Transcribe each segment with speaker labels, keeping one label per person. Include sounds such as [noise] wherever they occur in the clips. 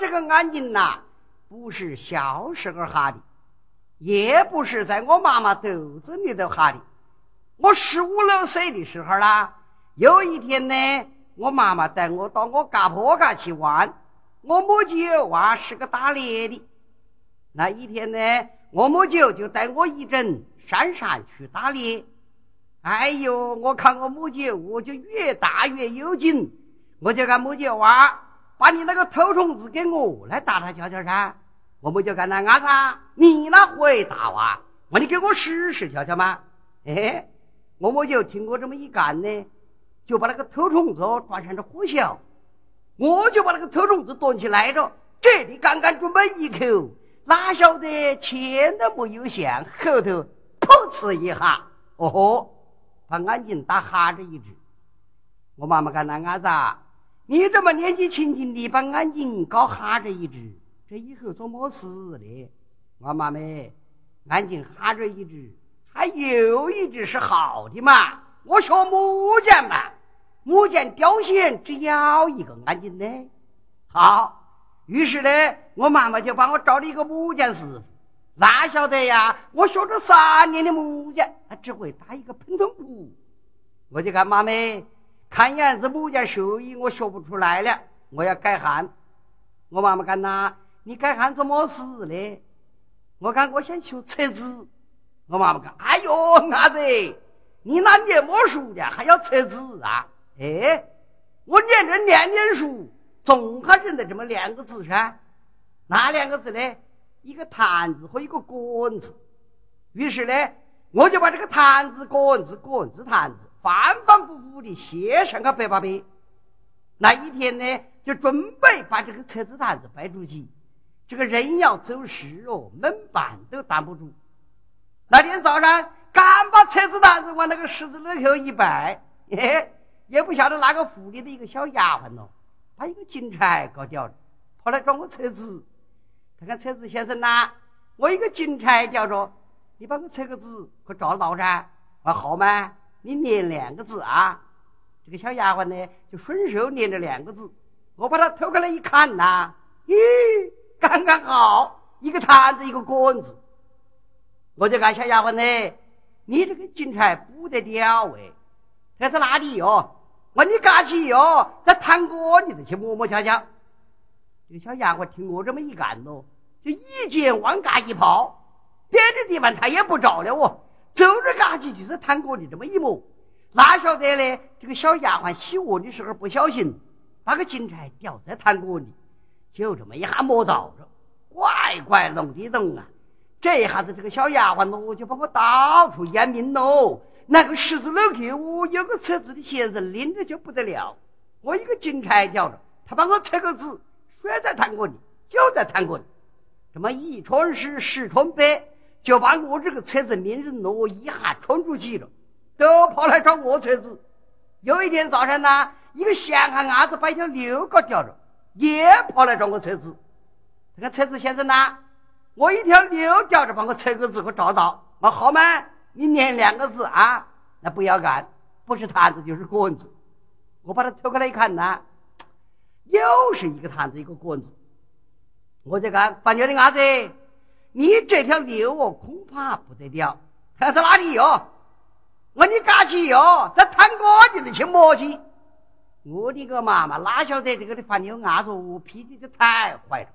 Speaker 1: 这个眼睛呐，不是小时候哈的，也不是在我妈妈肚子里头哈的。我十五六岁的时候啦，有一天呢，我妈妈带我到我家婆家去玩，我母舅娃是个打猎的。那一天呢，我母舅就带我一阵山上去打猎。哎呦，我看我母舅我就越打越有劲，我就跟母舅啊。把你那个偷虫子给我来打他瞧瞧噻！我们就干那阿子，你那会打哇？我你给我试试瞧瞧嘛！哎，我们就听我这么一干呢，就把那个偷虫子转成了火小，我就把那个偷虫子端起来着，这里刚刚准备一口，哪晓得前都没有响，后头噗呲一下，哦吼，把眼睛打哈着一只。我妈妈干那阿子。你这么年纪轻轻的把眼睛搞哈着一只，这以后做么事呢？我妈妹，眼睛哈着一只，还有一只是好的嘛？我学木匠嘛，木匠雕线只要一个眼睛呢。好，于是呢，我妈妈就帮我找了一个木匠师傅。哪晓得呀？我学了三年的木匠，他只会打一个喷筒鼓。我就看妈妹。看样子木匠手艺我学不出来了，我要改行。我妈妈干呐，你改行做么事呢？我看我想学车子。我妈妈讲：“哎呦，伢子，你那念么书的，还要车子啊？哎，我念着念念书，总还认得这么两个字噻。哪两个字呢？一个坛子和一个杆子。于是呢，我就把这个坛子、杆子、杆子、坛子。反反复复的写上个百八百，那一天呢，就准备把这个车子坛子摆出去。这个人要走时哦，门板都挡不住。那天早上刚把车子坛子往那个十字路口一摆，嘿，也不晓得哪个府里的一个小丫鬟哦，把一个金钗搞掉了，跑来找我车子。看看车子先生呐，我一个金钗掉着，你把我车个子可找到噻？啊，好吗？你念两个字啊！这个小丫鬟呢，就顺手念着两个字。我把它偷过来一看呐，咦，刚刚好，一个坛子，一个杆子。我就看小丫鬟呢，你这个金钗不得了哎！这是哪里哟？我你干起哟，在堂哥你都去摸摸瞧瞧。这个小丫鬟听我这么一干咯，就一劲往嘎一跑，别的地方他也不找了哦。走着嘎叽就是探锅的这么一摸，哪晓得呢？这个小丫鬟洗锅的时候不小心把个金钗掉在炭锅里，就这么一下摸到了，怪怪弄的动啊！这一下子这个小丫鬟咯就把我到处验命喽。那个十字路口，我有个车子的先生拎着就不得了，我一个金钗掉了，他把我车个子摔在炭锅里，就在炭锅里，这么一穿十，十穿百。就把我这个车子名人挪一下冲出去了，都跑来找我车子。有一天早上呢，一个闲汉伢子把一条牛搞掉了，也跑来找我车子。这个车子先生呢，我一条牛掉着，把我车子给我找到。我好吗？你念两个字啊？那不要干，不是坛子就是棍子。我把它偷过来一看呢，又是一个坛子一个棍子。我就看把牛的伢子。你这条牛哦，恐怕不得了。看是哪里哟？我你赶起哟，在探哥你的去摸去。我的个妈妈，哪晓得这个的放牛伢子我脾气就太坏了。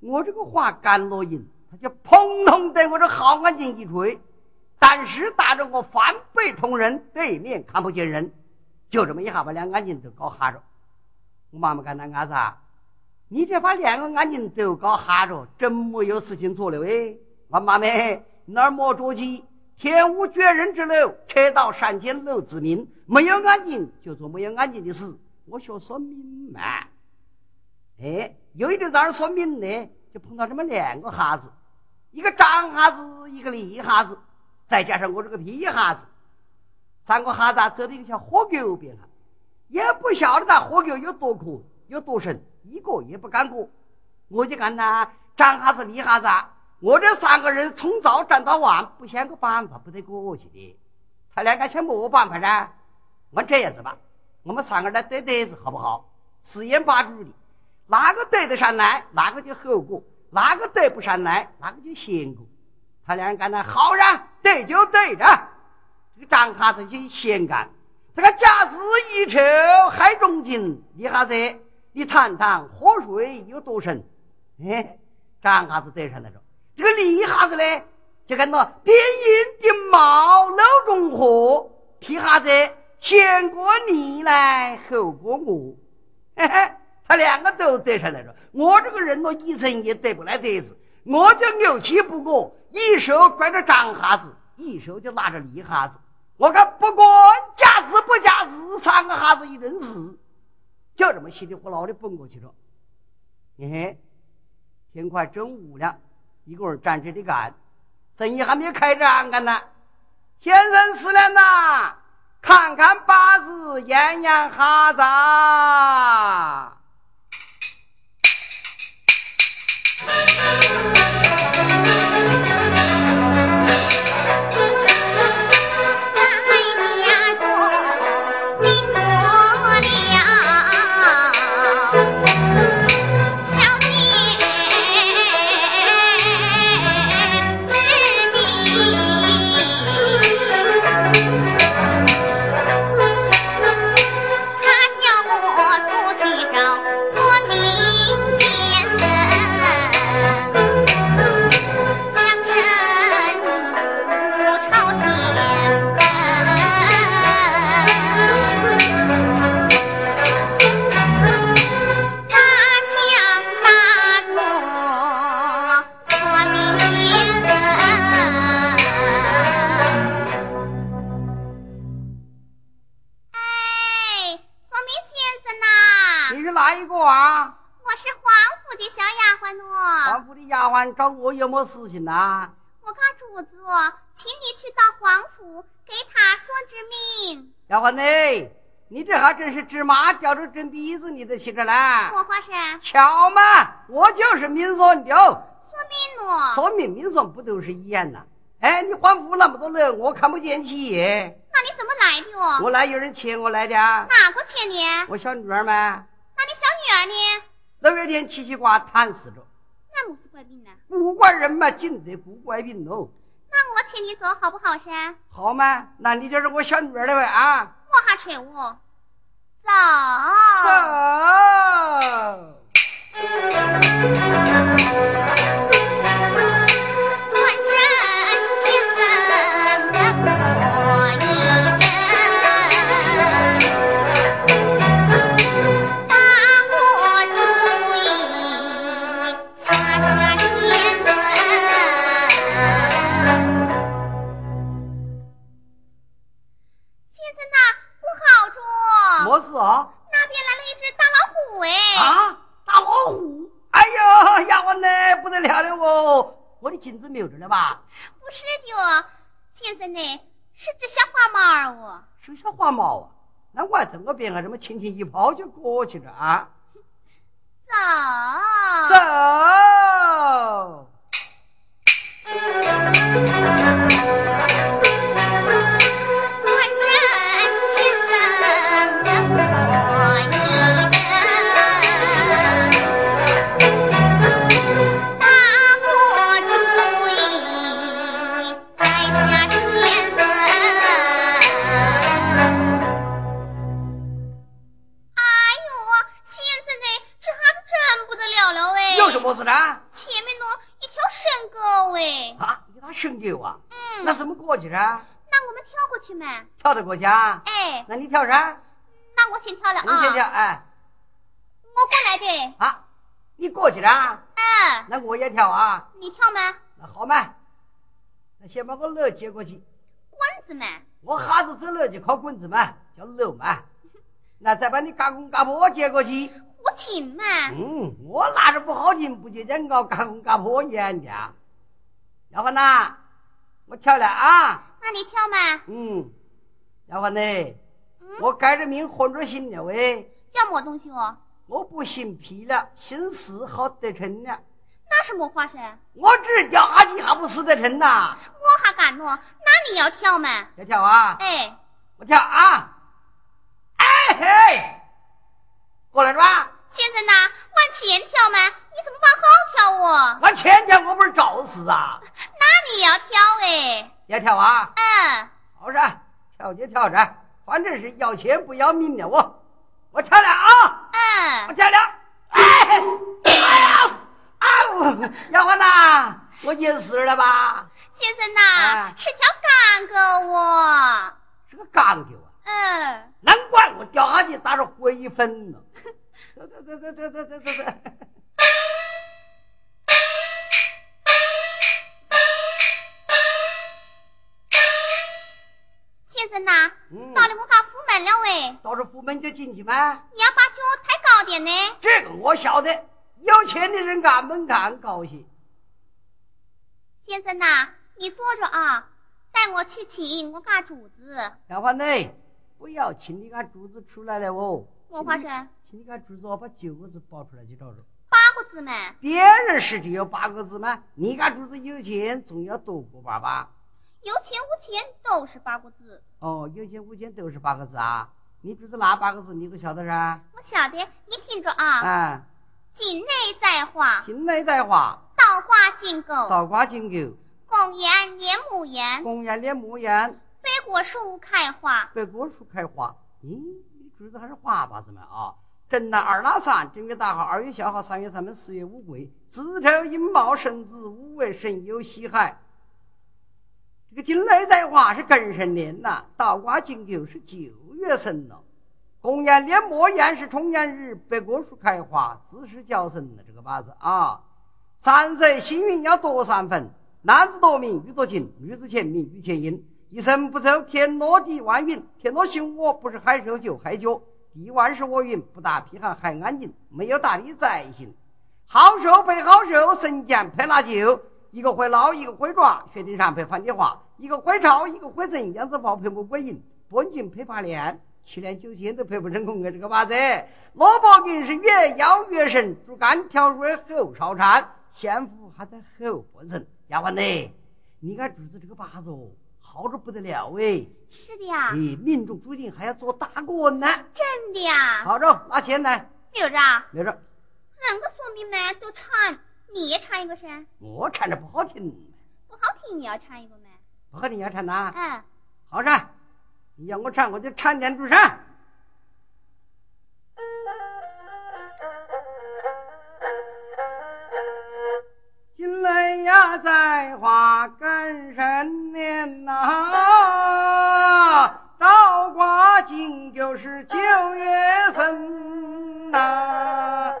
Speaker 1: 我这个话干了音，他就砰通的我这好眼睛一吹，但是打着我反背同人，对面看不见人，就这么一下把两眼睛都搞哈着。我妈妈干那伢子啊？你这把两个眼睛都搞哈着，真没有事情做了哎！我妈妹，哪儿莫着急？天无绝人之路，车到山前路自明。没有眼睛就做没有眼睛的事。我学算命嘛。哎，有一天早上算命呢，就碰到这么两个哈子，一个长哈子，一个李哈子，再加上我这个皮哈子，三个哈子走到一个小河沟边上。也不晓得那火狗有多可有多深，一个也不敢过。我就看他张哈子李哈子，我这三个人从早站到晚，不想个办法不得过去的。他两个想没办法呢？我这样子吧，我们三个人对对子好不好？四言八句的，哪个对得上来，哪个就后过；哪个对不上来，哪个就先过。他两人干那好呀，对就对着。这个张哈子就先干。这个甲子一抽海中金，李哈子，你谈谈河水有多深？哎，张哈子得上来着。这个李哈子呢，就跟那边阴的毛楼中河，皮哈子先过你来，后过我。嘿 [laughs] 嘿，他两个都得上来了。我这个人呢，一生也得不来得子，我就牛气不过，一手拽着张哈子，一手就拿着李哈子。我看不管加字不加字，三个哈子一人死，就这么稀里呼啦的蹦过去了。嘿嘿，天快中午了，一个人站这里干，生意还没有开张干呢。先生死了呐，看看八字，验验哈子。找我有么事情呐？
Speaker 2: 我家主子请你去到皇府给他说知命。
Speaker 1: 丫鬟呢？你这还真是芝麻叼着针鼻子，你都去着来？
Speaker 2: 我话是
Speaker 1: 巧嘛，我就是明说的。
Speaker 2: 说明咯？
Speaker 1: 说明明说不都是一样呐？哎，你皇府那么多人，我看不见起。
Speaker 2: 那你怎么来的哦？
Speaker 1: 我来有人请我来的。
Speaker 2: 哪个请你？
Speaker 1: 我小女儿嘛。
Speaker 2: 那你小女儿呢？
Speaker 1: 六月天七七卦谈死着。
Speaker 2: 那么是怪病呢？
Speaker 1: 不怪人嘛，尽得不怪病喽。
Speaker 2: 那我请你走好不好噻？
Speaker 1: 好嘛，那你就是我小女儿了呗啊！
Speaker 2: 我还请我走
Speaker 1: 走。
Speaker 2: 哦。
Speaker 1: 是小花猫啊？那我还怎么变啊，这么轻轻一抛就过去了啊？
Speaker 2: 走
Speaker 1: 走。么事呢？
Speaker 2: 前面呢一条深沟哎！
Speaker 1: 啊，一条深沟啊！
Speaker 2: 嗯，
Speaker 1: 那怎么过去呢？
Speaker 2: 那我们跳过去嘛？
Speaker 1: 跳得过去啊？
Speaker 2: 哎，
Speaker 1: 那你跳啥？
Speaker 2: 那我先跳了啊！
Speaker 1: 你先跳哎！
Speaker 2: 我过来的。
Speaker 1: 啊，你过去了？
Speaker 2: 嗯，
Speaker 1: 那我也跳啊！
Speaker 2: 你跳吗？
Speaker 1: 那好嘛，那先把我楼接过去。
Speaker 2: 棍子嘛！
Speaker 1: 我哈子走楼就靠棍子嘛，叫楼嘛。[laughs] 那再把你嘎公嘎婆接过去。
Speaker 2: 不亲嘛？
Speaker 1: 嗯，我拿着不好听，不就讲搞嘎公嘎婆一样的。要不我跳了啊？
Speaker 2: 那你跳嘛？
Speaker 1: 嗯，要不呢？
Speaker 2: 嗯，
Speaker 1: 我改着名换着姓了喂。
Speaker 2: 叫么东西哦？
Speaker 1: 我不姓皮了，姓氏好得成了。
Speaker 2: 那是么话噻？
Speaker 1: 我只是掉下去还不死得成呐？
Speaker 2: 我还干喏？那你要跳嘛？
Speaker 1: 要跳啊？
Speaker 2: 哎，
Speaker 1: 我跳啊！哎嘿，过来是吧？
Speaker 2: 先生呐，往前跳嘛？你怎么往后跳哦？
Speaker 1: 往前跳，我不是找死啊？
Speaker 2: 那你要跳哎？
Speaker 1: 要跳啊？
Speaker 2: 嗯，
Speaker 1: 好噻，跳就跳噻，反正是要钱不要命的我，我跳了啊！嗯我
Speaker 2: 嗯，
Speaker 1: 跳了，哎，哎呀，啊呜！丫鬟呐，我淹死了吧？
Speaker 2: 先生呐，
Speaker 1: 啊
Speaker 2: 是条干狗哦。
Speaker 1: 是个干狗啊！
Speaker 2: 嗯，
Speaker 1: 难怪我掉下去打着灰粉了。[laughs] 走走走走走走走走走。
Speaker 2: 先生呐，
Speaker 1: 嗯
Speaker 2: 到了我家府门了喂，
Speaker 1: 到了府门就进去吗？
Speaker 2: 你要把脚抬高点呢。
Speaker 1: 这个我晓得，有钱的人按门看高兴。
Speaker 2: 先生呐，你坐着啊，带我去请我家主子。
Speaker 1: 丫鬟呢，不要请你家主子出来了哦。
Speaker 2: 我话噻，
Speaker 1: 请你家主子，我把九个字报出来就找着。
Speaker 2: 八个字嘛。
Speaker 1: 别人是只有八个字吗？你家主子有钱，总要多过爸爸？
Speaker 2: 有钱无钱都是八个字。
Speaker 1: 哦，有钱无钱都是八个字啊！你主子哪八个字你都晓得噻？
Speaker 2: 我晓得，你听着啊，
Speaker 1: 嗯，
Speaker 2: 境内在画，
Speaker 1: 境内在画，
Speaker 2: 倒挂金钩，
Speaker 1: 倒挂金钩，
Speaker 2: 公园连木园，
Speaker 1: 公园连木园，
Speaker 2: 北果树开花。
Speaker 1: 北果树开花。咦，你主子还是花把子嘛啊？正南二拉三，正月大号，二月小号，三月三门，四月五桂，子丑寅卯申子午未申酉戌亥。这个金雷在花是庚申年呐，倒挂金钩是九月生了。公元年末宴是重阳日，北果树开花，子时叫生的这个八字啊。三岁幸运要多三分，男子多名，女多情，女子前名，女前阴。一生不走天落地万云，天落星我，不是害手就害脚。地万是我云，不打批寒还安静，没有大力在行。好手配好手，神剑配拿酒。一个会捞，一个会抓，薛丁山配樊梨花；一个会抄，一个会整，杨子宝配木桂银，半斤配八连，七连九千都配不成功的这个八字。萝卜根是越摇越深，竹竿跳入后烧颤，仙福还在后半生。丫鬟呢，你看主子这个八字哦，好着不得了哎！
Speaker 2: 是的呀，
Speaker 1: 你，命中注定还要做大官呢。
Speaker 2: 真的呀。
Speaker 1: 好着，拿钱来，
Speaker 2: 留着啊，
Speaker 1: 留着。
Speaker 2: 两个说明呢都唱，你也唱一个噻。
Speaker 1: 我唱着不好听，
Speaker 2: 不好听也要唱一个嘛。
Speaker 1: 不好听要唱呐。
Speaker 2: 嗯，
Speaker 1: 好噻，你要我唱，我就唱点主上。在花更深年呐，倒挂金就是九月生呐。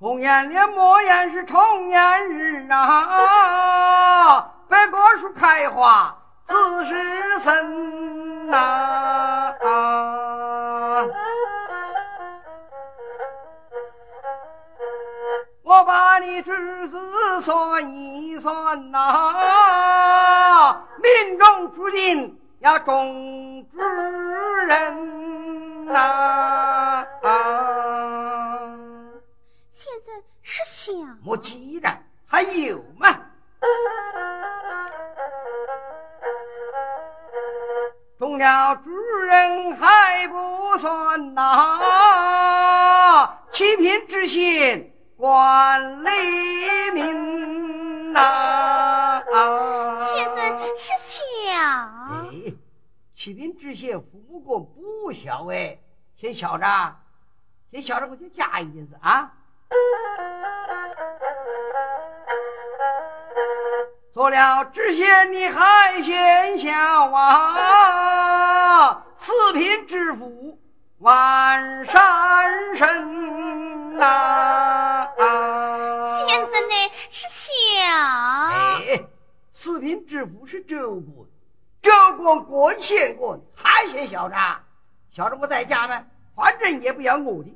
Speaker 1: 公元连末宴是重阳日啊，白果树开花子时生呐。我把你侄子算一算呐、命中注定要中之人呐、
Speaker 2: 现在是想
Speaker 1: 莫急然还有嘛？中了主人还不算呐、七品知县管理民呐、
Speaker 2: 先生是小
Speaker 1: 哎，启禀知县，父母官不孝哎，先孝着，先孝着，我就加一点子啊。做了知县，你还嫌小啊？四品知府万山神呐、
Speaker 2: 先生呢是小
Speaker 1: 哎，四品知府是州官，州官管县官，还嫌小着？小着我在家呢，反正也不要我的。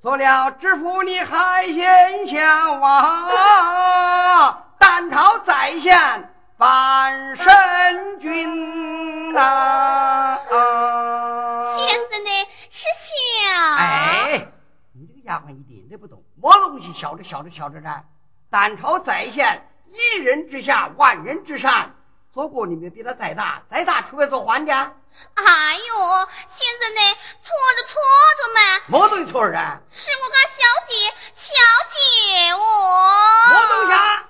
Speaker 1: 做了知府你还嫌小啊？单朝在线万神君呐！
Speaker 2: 先生呢是小。
Speaker 1: 哎，你这个丫鬟一点都不懂，么东西晓着晓着晓着呢？单朝在线，一人之下，万人之上。做过你们比他再大，再大除非做皇家。
Speaker 2: 哎呦，现在呢，错着错着嘛。
Speaker 1: 么东西错着啊？
Speaker 2: 是我家小姐，小姐我。
Speaker 1: 么东西啊？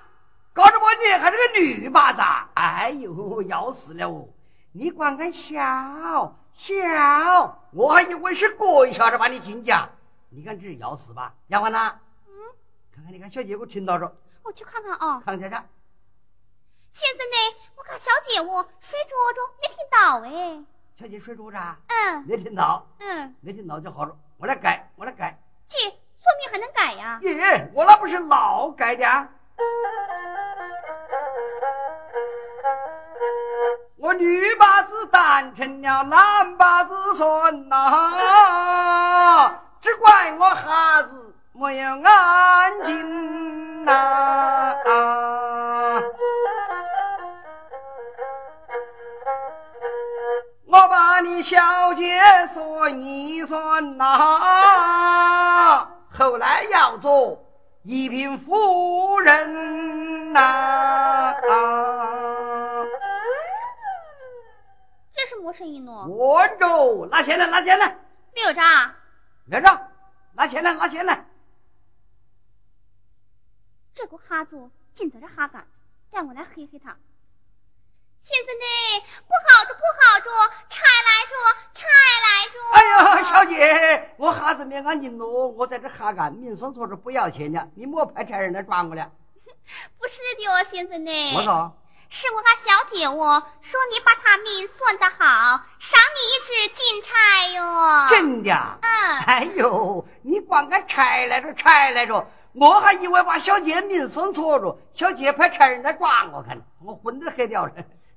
Speaker 1: 搞着我你还是个女巴子？哎呦，要死了！你管俺小小，我还以为是过一下子把你进家。你看这是要死吧？丫鬟呐，
Speaker 2: 嗯，
Speaker 1: 看看你看小姐，我听到着。
Speaker 2: 我去看看啊。
Speaker 1: 看看去。
Speaker 2: 先生呢？我看小姐我睡着着，没听到哎。
Speaker 1: 小姐睡着着？
Speaker 2: 嗯。
Speaker 1: 没听到。
Speaker 2: 嗯。
Speaker 1: 没听到就好了，我来改，我来改。
Speaker 2: 姐，说明还能改呀？
Speaker 1: 耶，我那不是老改的。我女把子当成了男把子算呐，只怪我哈子没有安静呐。我把你小姐算一算呐，后来要做一品夫人呐。
Speaker 2: 这是么声音呢？
Speaker 1: 我着，拿钱来，拿钱来。
Speaker 2: 没有账。
Speaker 1: 没着，拿钱来，拿钱来。
Speaker 2: 这个哈子尽在这哈干，带我来黑黑他。先生呢？不好着，不好着，拆来着，拆来着。
Speaker 1: 哎呀，小姐，我哈子没安静喽，我在这哈干，明说错着不要钱的，你莫派差人来抓我了。[laughs]
Speaker 2: 不是的哦，先生呢？
Speaker 1: 我说，
Speaker 2: 是我家小姐我说你把他命算得好，赏你一只金钗哟。
Speaker 1: 真的？
Speaker 2: 嗯。
Speaker 1: 哎呦，你光个拆来着，拆来着，我还以为把小姐命算错着，小姐派差人来抓我看，我魂都黑掉了。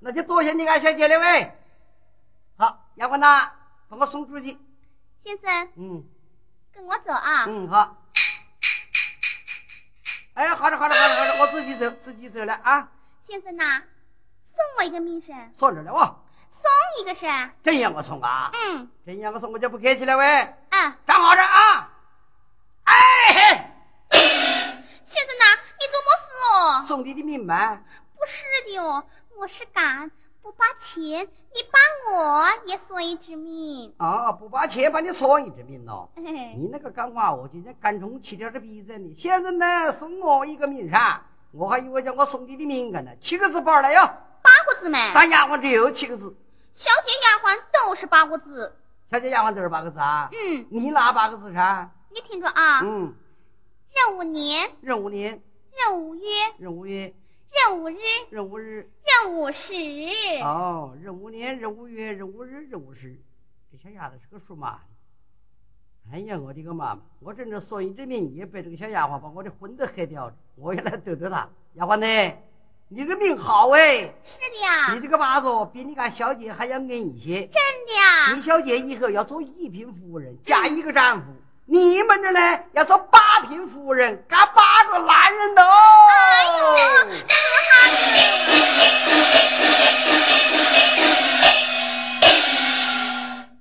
Speaker 1: 那就多谢你俺小姐了喂。好，丫鬟呐，把我送出去。
Speaker 2: 先生，
Speaker 1: 嗯，
Speaker 2: 跟我走啊。
Speaker 1: 嗯，好。哎，好的，好的，好的，好的，我自己走，自己走了啊。
Speaker 2: 先生呐，送我一个名声。
Speaker 1: 送着了哦。
Speaker 2: 送一个是？
Speaker 1: 真让我送啊？
Speaker 2: 嗯。
Speaker 1: 真让我送，我就不客气了喂。
Speaker 2: 嗯。
Speaker 1: 站好着啊。哎。
Speaker 2: 先生呐，你做么事哦？
Speaker 1: 送你的命吗？
Speaker 2: 不是的哦。我是敢不把钱，你把我也算一只命
Speaker 1: 啊！不把钱把你算一只命喽？
Speaker 2: 哎，[laughs]
Speaker 1: 你那个干话，我今天干中气点的鼻子呢。现在呢，送我一个命噻，我还以为叫我送你的命干呢。七个字包来哟。
Speaker 2: 八个字没？
Speaker 1: 当丫鬟只有七个字。
Speaker 2: 小姐丫鬟都是八个字。
Speaker 1: 小姐丫鬟都是八个字啊？
Speaker 2: 嗯。
Speaker 1: 你哪八个字噻？
Speaker 2: 你听着啊。
Speaker 1: 嗯。
Speaker 2: 壬午年。
Speaker 1: 壬午年。
Speaker 2: 壬午月。
Speaker 1: 壬午月。
Speaker 2: 壬午日，
Speaker 1: 壬午日，
Speaker 2: 壬午时。
Speaker 1: 哦，壬午年，壬午月，壬午日，壬午时。这小丫头是个属马的。哎呀，我的个妈妈！我正着算一只命，也被这个小丫鬟把我的魂都黑掉了。我也来逗逗她。丫鬟呢？你这个命好哎。
Speaker 2: 是的呀。
Speaker 1: 你这个八字比你家小姐还要硬一些。
Speaker 2: 真的呀。
Speaker 1: 你小姐以后要做一品夫人，嫁一个丈夫。你们这呢要做八品夫人干八个男人的哦哎呦这是我哈